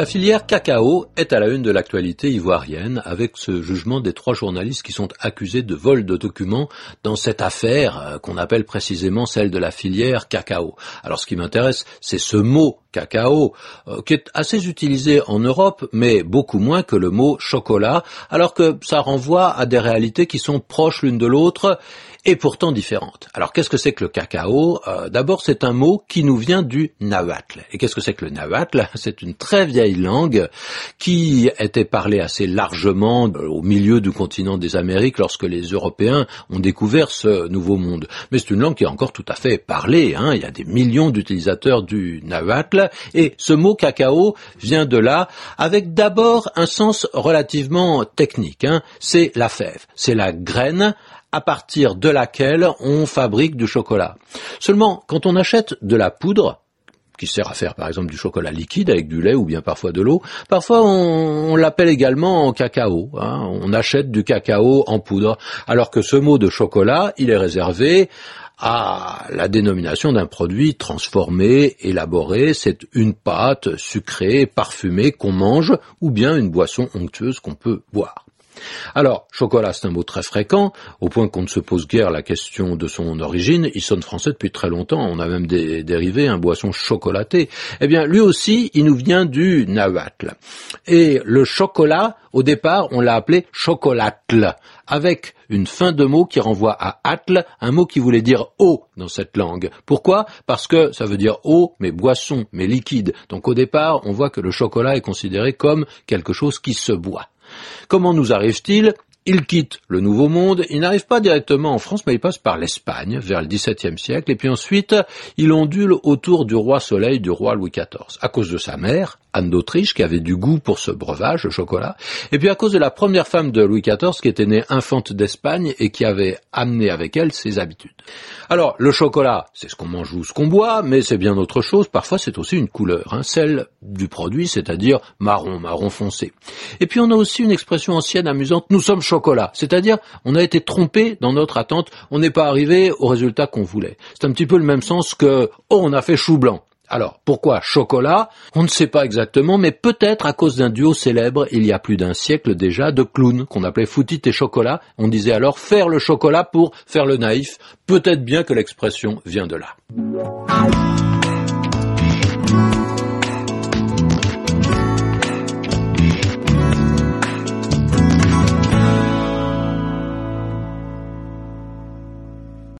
La filière cacao est à la une de l'actualité ivoirienne avec ce jugement des trois journalistes qui sont accusés de vol de documents dans cette affaire euh, qu'on appelle précisément celle de la filière cacao. Alors ce qui m'intéresse, c'est ce mot cacao, euh, qui est assez utilisé en Europe, mais beaucoup moins que le mot chocolat, alors que ça renvoie à des réalités qui sont proches l'une de l'autre et pourtant différentes. Alors qu'est-ce que c'est que le cacao? Euh, D'abord, c'est un mot qui nous vient du nahuatl. Et qu'est-ce que c'est que le nahuatl? C'est une très vieille langue qui était parlée assez largement euh, au milieu du continent des Amériques lorsque les Européens ont découvert ce nouveau monde. Mais c'est une langue qui est encore tout à fait parlée. Hein. Il y a des millions d'utilisateurs du nahuatl. Et ce mot cacao vient de là, avec d'abord un sens relativement technique. Hein. C'est la fève, c'est la graine à partir de laquelle on fabrique du chocolat. Seulement, quand on achète de la poudre, qui sert à faire par exemple du chocolat liquide avec du lait ou bien parfois de l'eau. Parfois on, l'appelle également en cacao. Hein. On achète du cacao en poudre, alors que ce mot de chocolat, il est réservé à la dénomination d'un produit transformé, élaboré, c'est une pâte sucrée, parfumée qu'on mange ou bien une boisson onctueuse qu'on peut boire. Alors, chocolat, c'est un mot très fréquent, au point qu'on ne se pose guère la question de son origine. Il sonne français depuis très longtemps. On a même des dérivés, un boisson chocolaté. Eh bien, lui aussi, il nous vient du nahuatl. Et le chocolat, au départ, on l'a appelé chocolatl, avec une fin de mot qui renvoie à atl, un mot qui voulait dire eau dans cette langue. Pourquoi? Parce que ça veut dire eau, mais boisson, mais liquide. Donc au départ, on voit que le chocolat est considéré comme quelque chose qui se boit. Comment nous arrive-t-il il quitte le Nouveau Monde, il n'arrive pas directement en France, mais il passe par l'Espagne vers le XVIIe siècle, et puis ensuite il ondule autour du roi Soleil du roi Louis XIV, à cause de sa mère, Anne d'Autriche, qui avait du goût pour ce breuvage, le chocolat, et puis à cause de la première femme de Louis XIV, qui était née infante d'Espagne et qui avait amené avec elle ses habitudes. Alors, le chocolat, c'est ce qu'on mange ou ce qu'on boit, mais c'est bien autre chose. Parfois, c'est aussi une couleur, hein, celle du produit, c'est-à-dire marron, marron foncé. Et puis, on a aussi une expression ancienne amusante, nous sommes chocolat, c'est-à-dire, on a été trompé dans notre attente, on n'est pas arrivé au résultat qu'on voulait. C'est un petit peu le même sens que, oh, on a fait chou blanc. Alors, pourquoi chocolat? On ne sait pas exactement, mais peut-être à cause d'un duo célèbre il y a plus d'un siècle déjà de clowns qu'on appelait Foutit et Chocolat. On disait alors faire le chocolat pour faire le naïf. Peut-être bien que l'expression vient de là.